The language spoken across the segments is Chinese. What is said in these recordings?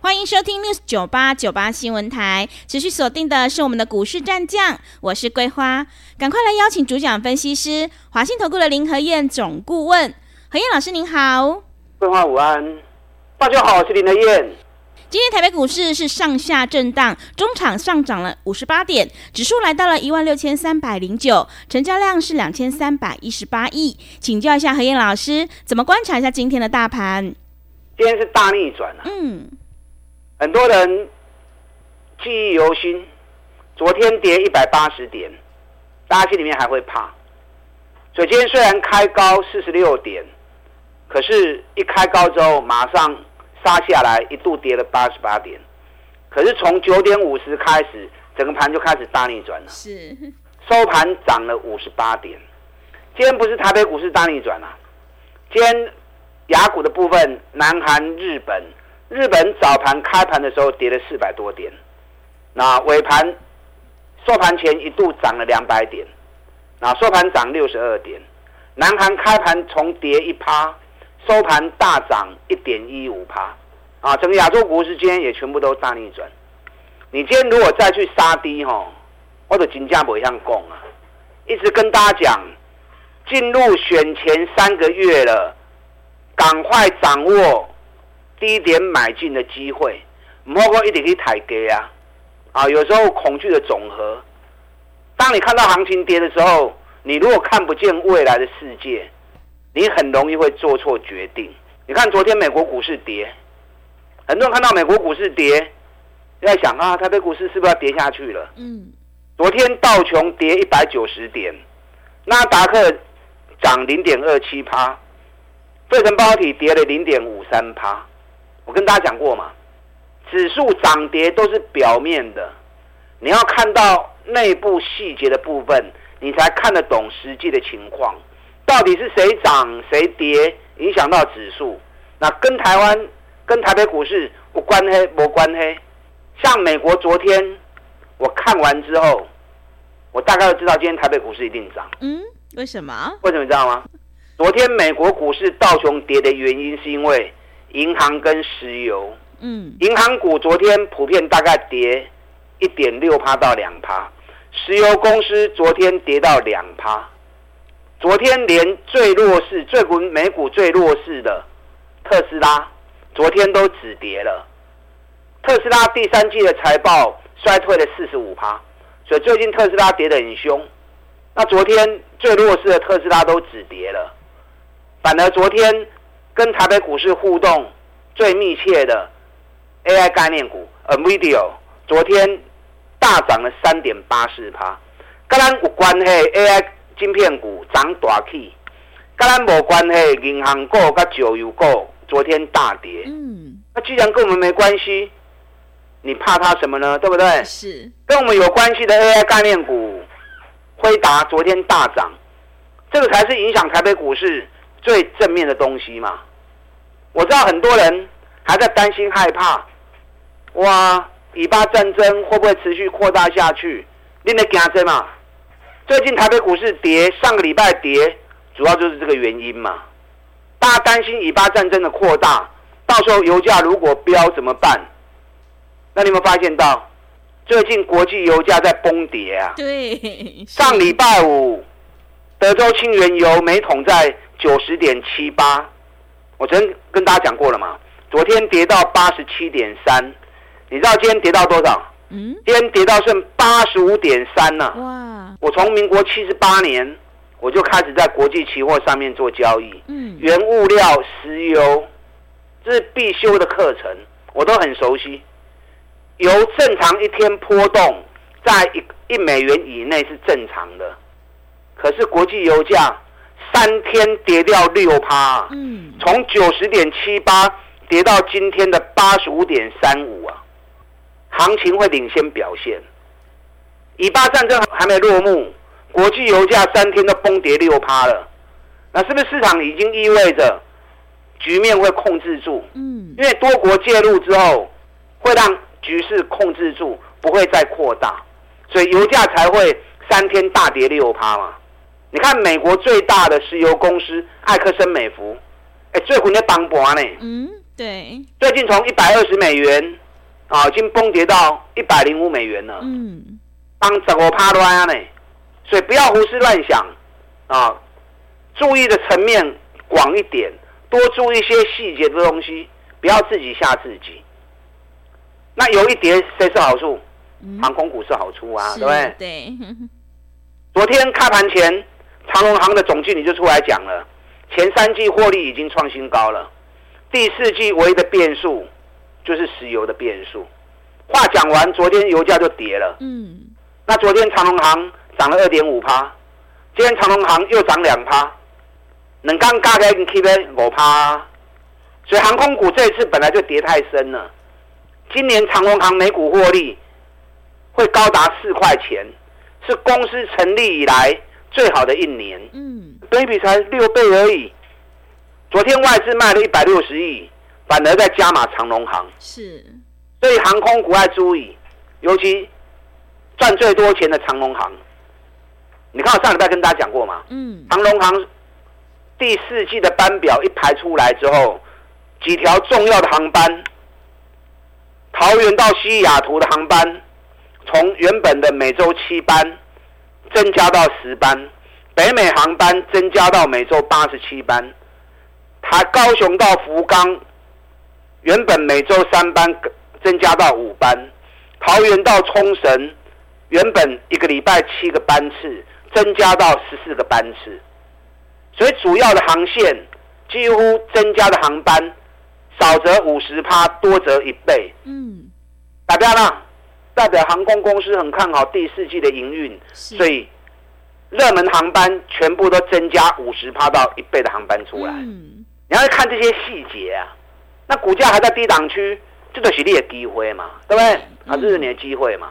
欢迎收听 News 九八九八新闻台，持续锁定的是我们的股市战将，我是桂花，赶快来邀请主讲分析师华信投顾的林和燕总顾问，何燕老师您好，桂花午安，大家好，我是林和燕。今天台北股市是上下震荡，中场上涨了五十八点，指数来到了一万六千三百零九，成交量是两千三百一十八亿。请教一下何燕老师，怎么观察一下今天的大盘？今天是大逆转啊！嗯。很多人记忆犹新，昨天跌一百八十点，大家心里面还会怕。所以今天虽然开高四十六点，可是一开高之后马上杀下来，一度跌了八十八点。可是从九点五十开始，整个盘就开始大逆转了。是，收盘涨了五十八点。今天不是台北股市大逆转啊，今天雅股的部分，南韩、日本。日本早盘开盘的时候跌了四百多点，那尾盘收盘前一度涨了两百点，那收盘涨六十二点。南韩开盘重跌一趴，收盘大涨一点一五趴，啊，整个亚洲股市今天也全部都大逆转。你今天如果再去杀低吼，或者金价不像拱啊，一直跟大家讲，进入选前三个月了，赶快掌握。低点买进的机会，莫过一点去抬价啊！啊，有时候恐惧的总和。当你看到行情跌的时候，你如果看不见未来的世界，你很容易会做错决定。你看昨天美国股市跌，很多人看到美国股市跌，就在想啊，台北股市是不是要跌下去了？嗯。昨天道琼跌一百九十点，纳达克涨零点二七趴，费城半导体跌了零点五三趴。我跟大家讲过嘛，指数涨跌都是表面的，你要看到内部细节的部分，你才看得懂实际的情况。到底是谁涨谁跌，影响到指数？那跟台湾、跟台北股市无关黑，无关黑。像美国昨天，我看完之后，我大概就知道今天台北股市一定涨。嗯，为什么？为什么你知道吗？昨天美国股市道琼跌的原因是因为。银行跟石油，嗯，银行股昨天普遍大概跌一点六趴到两趴，石油公司昨天跌到两趴，昨天连最弱势、最股美股最弱势的特斯拉，昨天都止跌了。特斯拉第三季的财报衰退了四十五趴，所以最近特斯拉跌得很凶。那昨天最弱势的特斯拉都止跌了，反而昨天。跟台北股市互动最密切的 AI 概念股 NVIDIA 昨天大涨了三点八四趴，跟咱有关系 AI 晶片股涨大起，跟咱无关系银行股跟石油股昨天大跌。嗯，那既然跟我们没关系，你怕它什么呢？对不对？是跟我们有关系的 AI 概念股，辉达昨天大涨，这个才是影响台北股市最正面的东西嘛。我知道很多人还在担心害怕，哇，以巴战争会不会持续扩大下去？你在惊什么？最近台北股市跌，上个礼拜跌，主要就是这个原因嘛。大家担心以巴战争的扩大，到时候油价如果飙怎么办？那你有没有发现到，最近国际油价在崩跌啊？对，上礼拜五，德州清原油每桶在九十点七八。我昨天跟大家讲过了嘛，昨天跌到八十七点三，你知道今天跌到多少？嗯，今天跌到剩八十五点三呢。哇！我从民国七十八年我就开始在国际期货上面做交易。嗯，原物料、石油，这是必修的课程，我都很熟悉。由正常一天波动在一一美元以内是正常的，可是国际油价。三天跌掉六趴，嗯，从九十点七八跌到今天的八十五点三五啊，行情会领先表现。以巴战争还没落幕，国际油价三天都崩跌六趴了，那是不是市场已经意味着局面会控制住？嗯，因为多国介入之后，会让局势控制住，不会再扩大，所以油价才会三天大跌六趴嘛。你看美国最大的石油公司艾克森美孚，哎，最近在崩盘呢。嗯，对，最近从一百二十美元啊，已经崩跌到一百零五美元了。嗯，帮整个趴乱呢。所以不要胡思乱想，啊，注意的层面广一点，多注意一些细节的东西，不要自己吓自己。那有一跌谁是好处？嗯、航空股是好处啊，对不对？对。昨天开盘前，长荣行的总经理就出来讲了，前三季获利已经创新高了，第四季唯一的变数就是石油的变数。话讲完，昨天油价就跌了。嗯。那昨天长荣行。涨了二点五趴，今天长荣行又涨两趴，能刚加开跟 K 的五趴，所以航空股这一次本来就跌太深了。今年长荣行每股获利会高达四块钱，是公司成立以来最好的一年。嗯，本益比才六倍而已。昨天外资卖了一百六十亿，反而在加码长荣航。是，所以航空股要注意，尤其赚最多钱的长荣航。你看我上礼拜跟大家讲过嘛？嗯，长荣航第四季的班表一排出来之后，几条重要的航班，桃园到西雅图的航班，从原本的每周七班增加到十班，北美航班增加到每周八十七班，台高雄到福冈原本每周三班增加到五班，桃园到冲绳原本一个礼拜七个班次。增加到十四个班次，所以主要的航线几乎增加的航班少则五十趴，多则一倍。嗯，代表呢，代表航空公司很看好第四季的营运，所以热门航班全部都增加五十趴到一倍的航班出来。嗯，你要看这些细节啊，那股价还在低档区，这都是你的机会嘛，对不对？啊，这是你的机会嘛。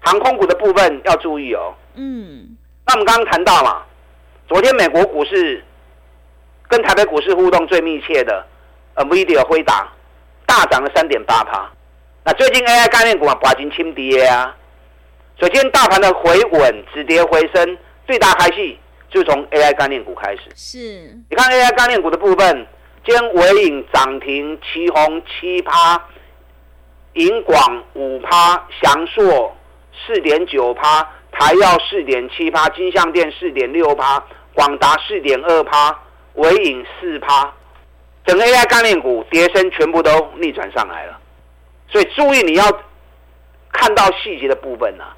航空股的部分要注意哦。嗯。那我们刚刚谈到嘛，昨天美国股市跟台北股市互动最密切的，NVIDIA 辉达大涨了三点八趴。那最近 AI 概念股啊，把金轻跌啊，所以今天大盘的回稳止跌回升，最大开戏就从 AI 概念股开始。是，你看 AI 概念股的部分，今天纬颖涨停，奇红七趴，银广五趴，祥硕四点九趴。台耀四点七趴，金像电四点六趴，广达四点二趴，尾影四趴，整个 AI 概念股跌升全部都逆转上来了，所以注意你要看到细节的部分啊，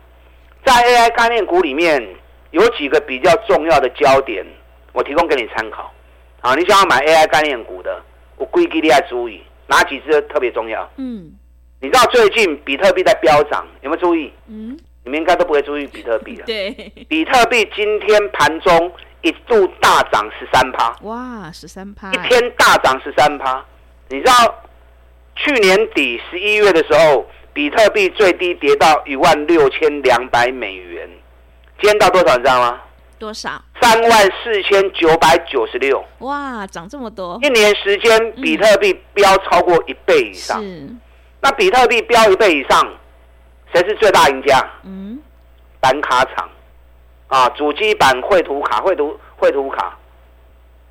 在 AI 概念股里面有几个比较重要的焦点，我提供给你参考。啊，你想要买 AI 概念股的，我规矩你要注意哪几只特别重要？嗯，你知道最近比特币在飙涨，有没有注意？嗯。你们应该都不会注意比特币了。对，比特币今天盘中一度大涨十三趴。哇，十三趴！一天大涨十三趴。你知道去年底十一月的时候，比特币最低跌到一万六千两百美元，今天到多少？你知道吗？多少？三万四千九百九十六。哇，涨这么多！一年时间，比特币飙超过一倍以上。是。那比特币飙一倍以上。谁是最大赢家？嗯，板卡厂啊，主机板、绘图卡、绘图绘图卡，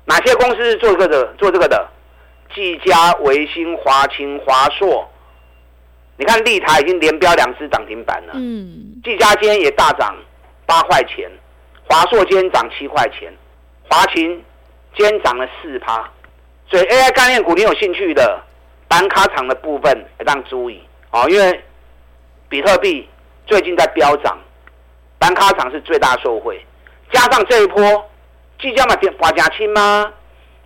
哪些公司是做这个的？做这个的，技嘉、微星、华擎、华硕。你看立台已经连标两次涨停板了。嗯，技嘉今天也大涨八块钱，华硕今天涨七块钱，华擎今天涨了四趴。所以 AI 概念股，你有兴趣的板卡厂的部分，要当注意啊，因为。比特币最近在飙涨，板卡厂是最大受惠，加上这一波，技嘉嘛跌华加轻吗？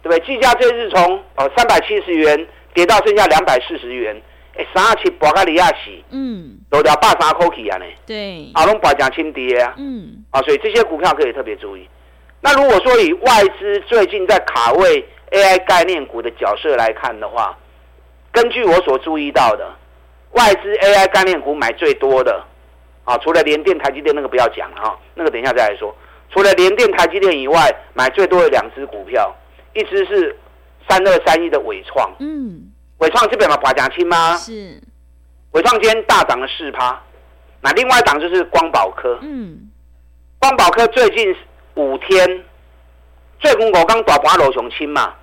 对不对？计价这是从哦三百七十元跌到剩下两百四十元，哎，三七博卡里亚洗，嗯，都掉八三口气啊呢。对，阿龙华加轻跌啊，嗯，啊，所以这些股票可以特别注意。那如果说以外资最近在卡位 AI 概念股的角色来看的话，根据我所注意到的。外资 AI 概念股买最多的，啊，除了联电、台积电那个不要讲哈，那个等一下再来说。除了联电、台积电以外，买最多的两只股票，一只是三二三一的伟创，嗯，伟创这边嘛，拔奖清吗？是，伟创今天大涨了四趴。那另外一档就是光宝科，嗯，光宝科最近五天，最近我刚打盘罗雄清嘛，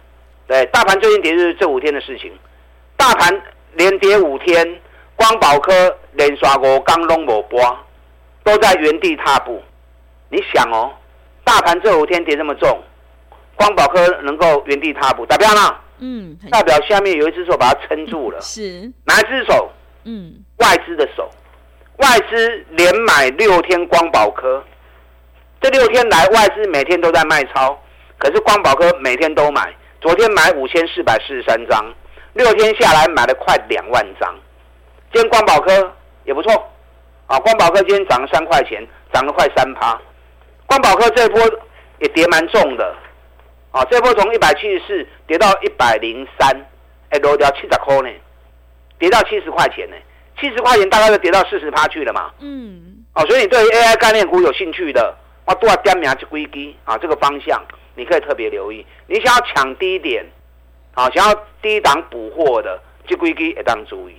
对，大盘最近跌就是这五天的事情，大盘连跌五天，光宝科连刷五刚拢无波，都在原地踏步。你想哦，大盘这五天跌这么重，光宝科能够原地踏步，代表呢？嗯，代表下面有一只手把它撑住了，是哪一只手？嗯，外资的手。外资连买六天光宝科，这六天来外资每天都在卖超，可是光宝科每天都买。昨天买五千四百四十三张，六天下来买了快两万张。今天光宝科也不错，啊，光宝科今天涨了三块钱，涨了快三趴。光宝科这一波也跌蛮重的，啊，这波从一百七十四跌到一百零三，哎，落掉七十块呢，跌到七十块钱呢。七十块钱大概就跌到四十趴去了嘛。嗯。哦，所以你对于 AI 概念股有兴趣的，我多要点名去归机啊，这个方向你可以特别留意。你想要抢低点，啊，想要低档补货的，去归机也当注意。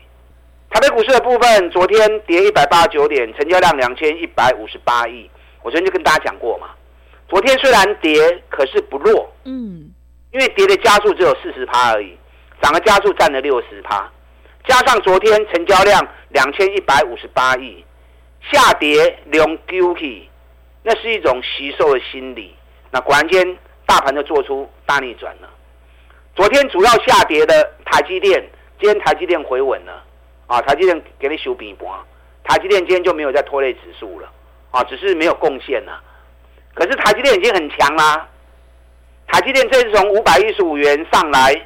台北股市的部分，昨天跌一百八十九点，成交量两千一百五十八亿。我昨天就跟大家讲过嘛，昨天虽然跌，可是不弱。嗯。因为跌的加速只有四十趴而已，涨的加速占了六十趴。加上昨天成交量两千一百五十八亿，下跌两 Q K，那是一种惜售的心理。那果然间大盘就做出大逆转了。昨天主要下跌的台积电，今天台积电回稳了啊，台积电给你修平盘，台积电今天就没有再拖累指数了啊，只是没有贡献了。可是台积电已经很强啦，台积电这次从五百一十五元上来，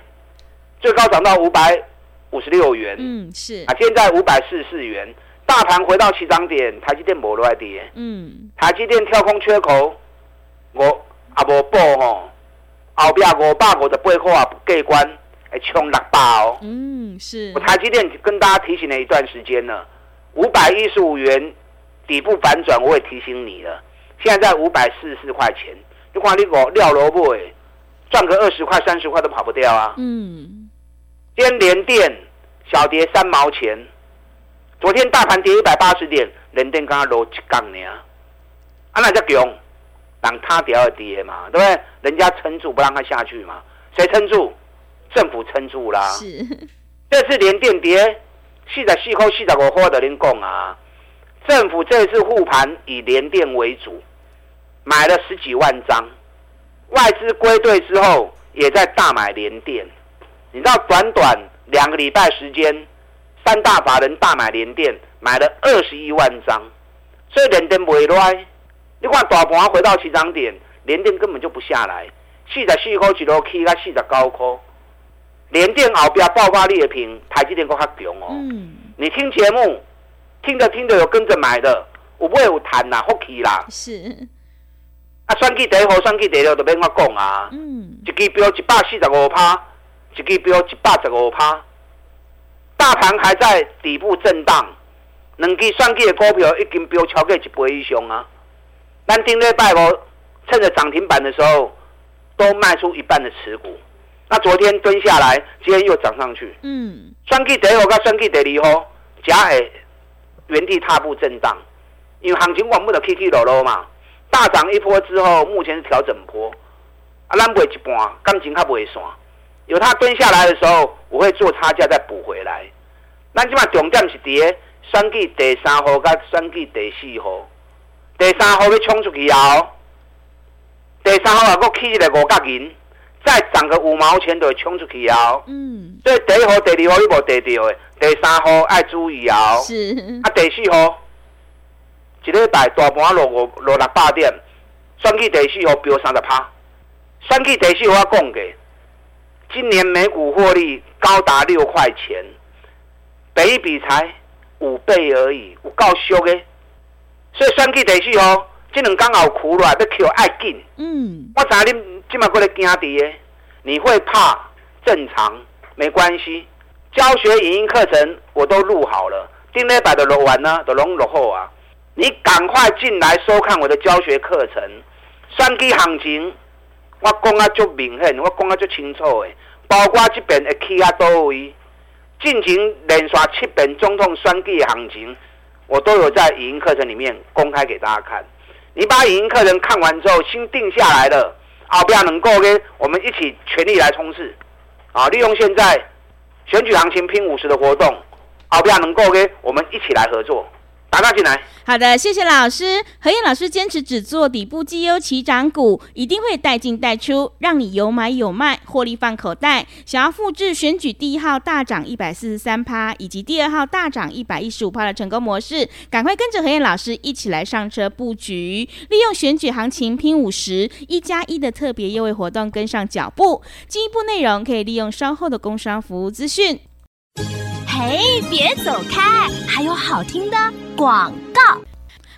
最高涨到五百。五十六元，嗯，是。啊，现在五百四十四元，大盘回到起涨点，台积电没落跌，嗯，台积电跳空缺口，我啊无报吼，后边五百五十八块啊不过关，会冲六百哦，嗯，是，我台积电跟大家提醒了一段时间了，五百一十五元底部反转，我也提醒你了，现在在五百四十四块钱，你看你个料萝卜诶，赚个二十块三十块都跑不掉啊，嗯。今天联电小跌三毛钱，昨天大盘跌一百八十点，联电刚刚落一杠呢，啊那叫强，让它跌二跌嘛，对不对？人家撑住不让它下去嘛，谁撑住？政府撑住啦。是，这次联电跌四十四块四十五块的，您讲啊，政府这次护盘以联电为主，买了十几万张，外资归队之后也在大买联电。你知道短短两个礼拜时间，三大法人大买联电，买了二十一万张，所以联电不会乱。你看大盘回到起涨点，联电根本就不下来，四十四块一路起到四十九块。联电后边爆发力的平，台积电够较强哦。嗯。你听节目，听着听着有跟着买的，有买有谈啦，福气啦。是。啊，选举第一号，选举第二号都免我讲啊。嗯。一支标一百四十五趴。一支标一百十五趴，大盘还在底部震荡，两支选举的股票已经飙超过一倍以上啊！咱顶礼拜五趁着涨停板的时候，都卖出一半的持股。那昨天蹲下来，今天又涨上去。嗯，选举第一号跟选举第二号，加会原地踏步震荡，因为行情往不得起起落落嘛。大涨一波之后，目前是调整波，啊，咱卖一半，感情较袂散。有它蹲下来的时候，我会做差价再补回来。咱即马重点是跌，选举第三号甲选举第四号，第三号要冲出去哦。第三号如果起一个五角银，再涨个五毛钱就会冲出去哦。嗯。所以第一号、第二号你无得到的，第三号爱注意哦。是。啊，第四号，一礼拜大盘落五落六百点，选举第四号飙三十趴，选举第四号我讲过。今年每股获利高达六块钱，本益比才五倍而已，有够俗的。所以选举第四号，这两刚好苦了，要 Q 爱紧。嗯，我知道你今麦过来惊跌，你会怕正常，没关系。教学影音课程我都录好了，顶礼拜的录完呢，都拢录好啊。你赶快进来收看我的教学课程，选举行情，我讲啊足明显，我讲啊足清楚诶。包括这边会去啊多位，进行连续七遍总统选举行情，我都有在语音课程里面公开给大家看。你把语音课程看完之后，心定下来了，后边能够跟我们一起全力来冲刺，啊，利用现在选举行情拼五十的活动，后边能够跟我们一起来合作。打他进来。好的，谢谢老师。何燕老师坚持只做底部绩优起涨股，一定会带进带出，让你有买有卖，获利放口袋。想要复制选举第一号大涨一百四十三趴，以及第二号大涨一百一十五趴的成功模式，赶快跟着何燕老师一起来上车布局，利用选举行情拼五十一加一的特别优惠活动跟上脚步。进一步内容可以利用稍后的工商服务资讯。嘿，别走开，还有好听的广告。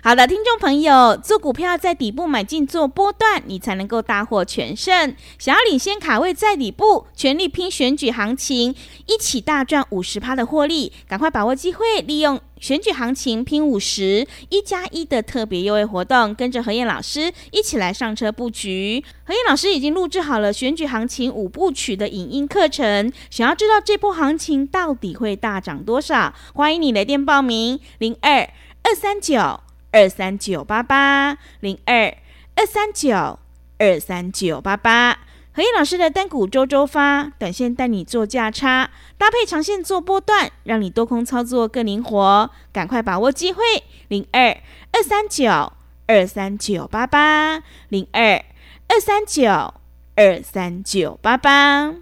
好的，听众朋友，做股票在底部买进做波段，你才能够大获全胜。想要领先卡位在底部，全力拼选举行情，一起大赚五十趴的获利，赶快把握机会，利用选举行情拼五十一加一的特别优惠活动，跟着何燕老师一起来上车布局。何燕老师已经录制好了选举行情五部曲的影音课程，想要知道这波行情到底会大涨多少？欢迎你来电报名零二二三九。二三九八八零二二三九二三九八八，和彦老师的单股周周发，短线带你做价差，搭配长线做波段，让你多空操作更灵活。赶快把握机会，零二二三九二三九八八零二二三九二三九八八。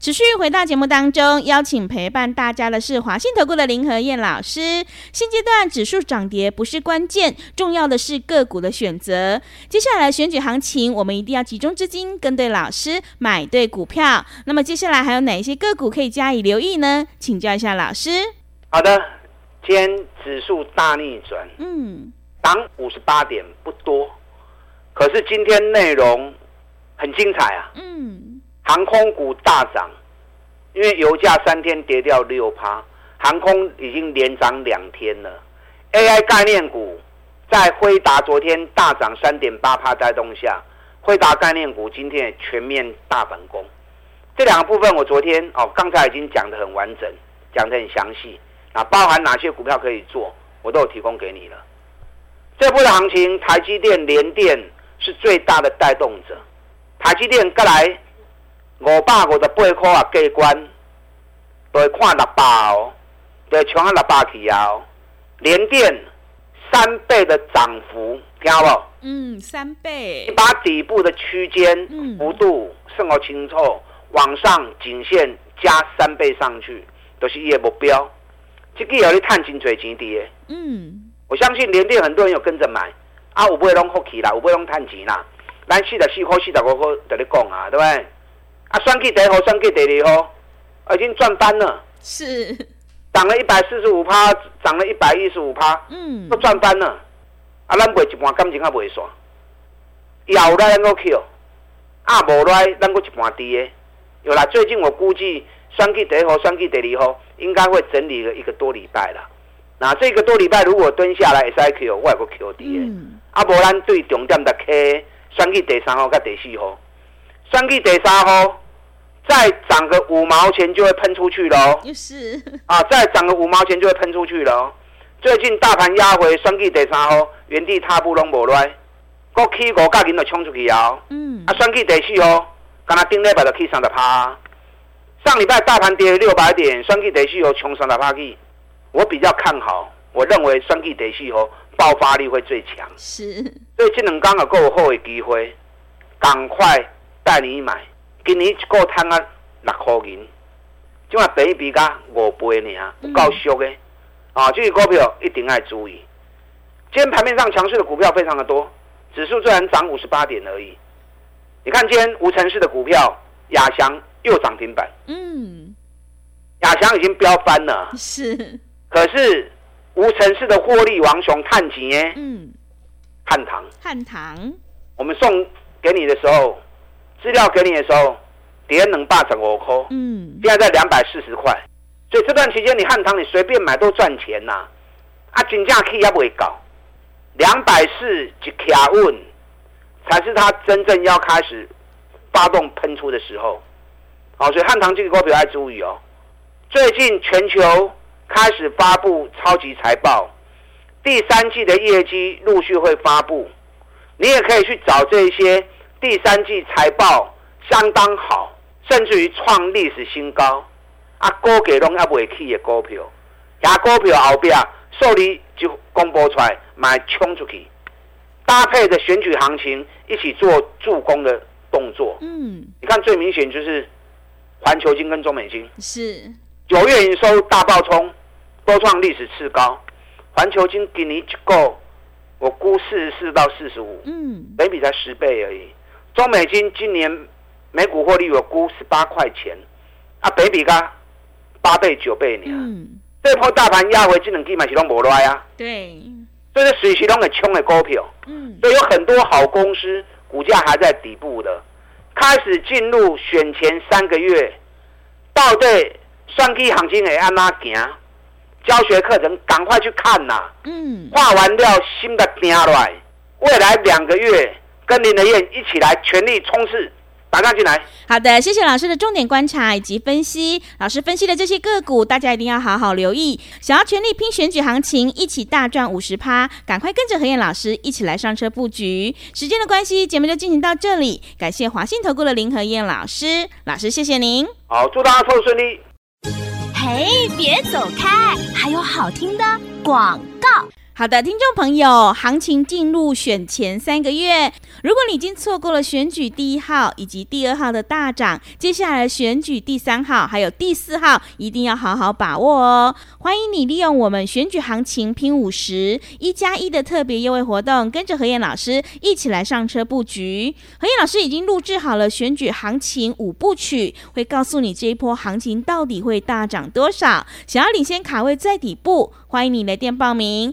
持续回到节目当中，邀请陪伴大家的是华信投顾的林和燕老师。现阶段指数涨跌不是关键，重要的是个股的选择。接下来选举行情，我们一定要集中资金，跟对老师，买对股票。那么接下来还有哪一些个股可以加以留意呢？请教一下老师。好的，今天指数大逆转，嗯，涨五十八点不多，可是今天内容很精彩啊，嗯。航空股大涨，因为油价三天跌掉六趴，航空已经连涨两天了。AI 概念股在辉达昨天大涨三点八趴带动下，辉达概念股今天也全面大反攻。这两个部分我昨天哦刚才已经讲得很完整，讲得很详细，啊，包含哪些股票可以做，我都有提供给你了。这波的行情，台积电、联电是最大的带动者，台积电过来。五百五十八块啊，过关都会看六百哦，都会冲啊六百去啊哦。联电三倍的涨幅，听好不？嗯，三倍。你把底部的区间幅度算好清楚，往上颈线加三倍上去，都、就是伊的目标。这个有你探金嘴钱的。嗯，我相信联电很多人有跟着买，啊，有买拢福气啦，有买拢探钱啦。咱四十四块、四十五块，跟你讲啊，对不对？啊，选举第一号，选举第二号，已经赚翻了。是，涨了一百四十五趴，涨了一百一十五趴，嗯，都赚翻了。啊，咱卖一半感情还袂煞，有来咱个 Q，啊无来咱个一半低的。有啦，最近我估计选举第一号，选举第二号应该会整理了一个多礼拜了。那这个多礼拜如果蹲下来 S I Q，我有个 Q 低的。嗯，啊无咱对重点的 K，选举第三号跟第四号。选举第三号，再涨个五毛钱就会喷出去了哦。是啊，再涨个五毛钱就会喷出去了哦。最近大盘压回，选举第三号原地踏步拢无来，国企五角银就冲出去啊。嗯。啊，选举第四号，刚才顶礼拜就去三十趴。上礼拜大盘跌六百点，选举第四号冲三十趴去。我比较看好，我认为选举第四号爆发力会最强。是。所以这两天有够好的机会，赶快。带你买，今年一个摊啊六块银，今晚比一比加五倍呢，不够俗的啊！这个股票一定要注意。今天盘面上强势的股票非常的多，指数虽然涨五十八点而已。你看今天无城市的股票，亚翔又涨停板。嗯，亚翔已经飙翻了。是。可是无城市的获利王熊探钱。嗯。汉唐。汉唐。我们送给你的时候。资料给你的时候，跌两百十五块，嗯，现在在两百四十块，所以这段期间你汉唐你随便买都赚钱呐，啊，金价 K 也不会高，两百四一卡稳，才是它真正要开始发动喷出的时候。好，所以汉唐这个股票要注意哦。最近全球开始发布超级财报，第三季的业绩陆续会发布，你也可以去找这些第三季财报相当好，甚至于创历史新高啊，高给拢还未起的股票，牙股票后边受理就公布出来，买冲出去，搭配的选举行情一起做助攻的动作。嗯，你看最明显就是。环球金跟中美金是九月营收大爆冲，都创历史次高。环球金给你够，我估四十四到四十五，嗯，每笔才十倍而已。中美金今年每股获利我估十八块钱，啊，北比噶八倍九倍呢。嗯，这波大盘压回，这两支买起拢无赖啊。对，所以随时拢会冲的股票。嗯，所以有很多好公司股价还在底部的。开始进入选前三个月，到底算计行情会按哪行？教学课程赶快去看呐！嗯，画完料新的定来，未来两个月跟林德燕一起来全力冲刺。打上进来。好的，谢谢老师的重点观察以及分析。老师分析的这些个股，大家一定要好好留意。想要全力拼选举行情，一起大赚五十趴，赶快跟着何燕老师一起来上车布局。时间的关系，节目就进行到这里。感谢华信投顾的林和燕老师，老师谢谢您。好，祝大家操作顺利。嘿，别走开，还有好听的广告。好的，听众朋友，行情进入选前三个月，如果你已经错过了选举第一号以及第二号的大涨，接下来选举第三号还有第四号，一定要好好把握哦。欢迎你利用我们选举行情拼五十一加一的特别优惠活动，跟着何燕老师一起来上车布局。何燕老师已经录制好了选举行情五部曲，会告诉你这一波行情到底会大涨多少。想要领先卡位在底部，欢迎你来电报名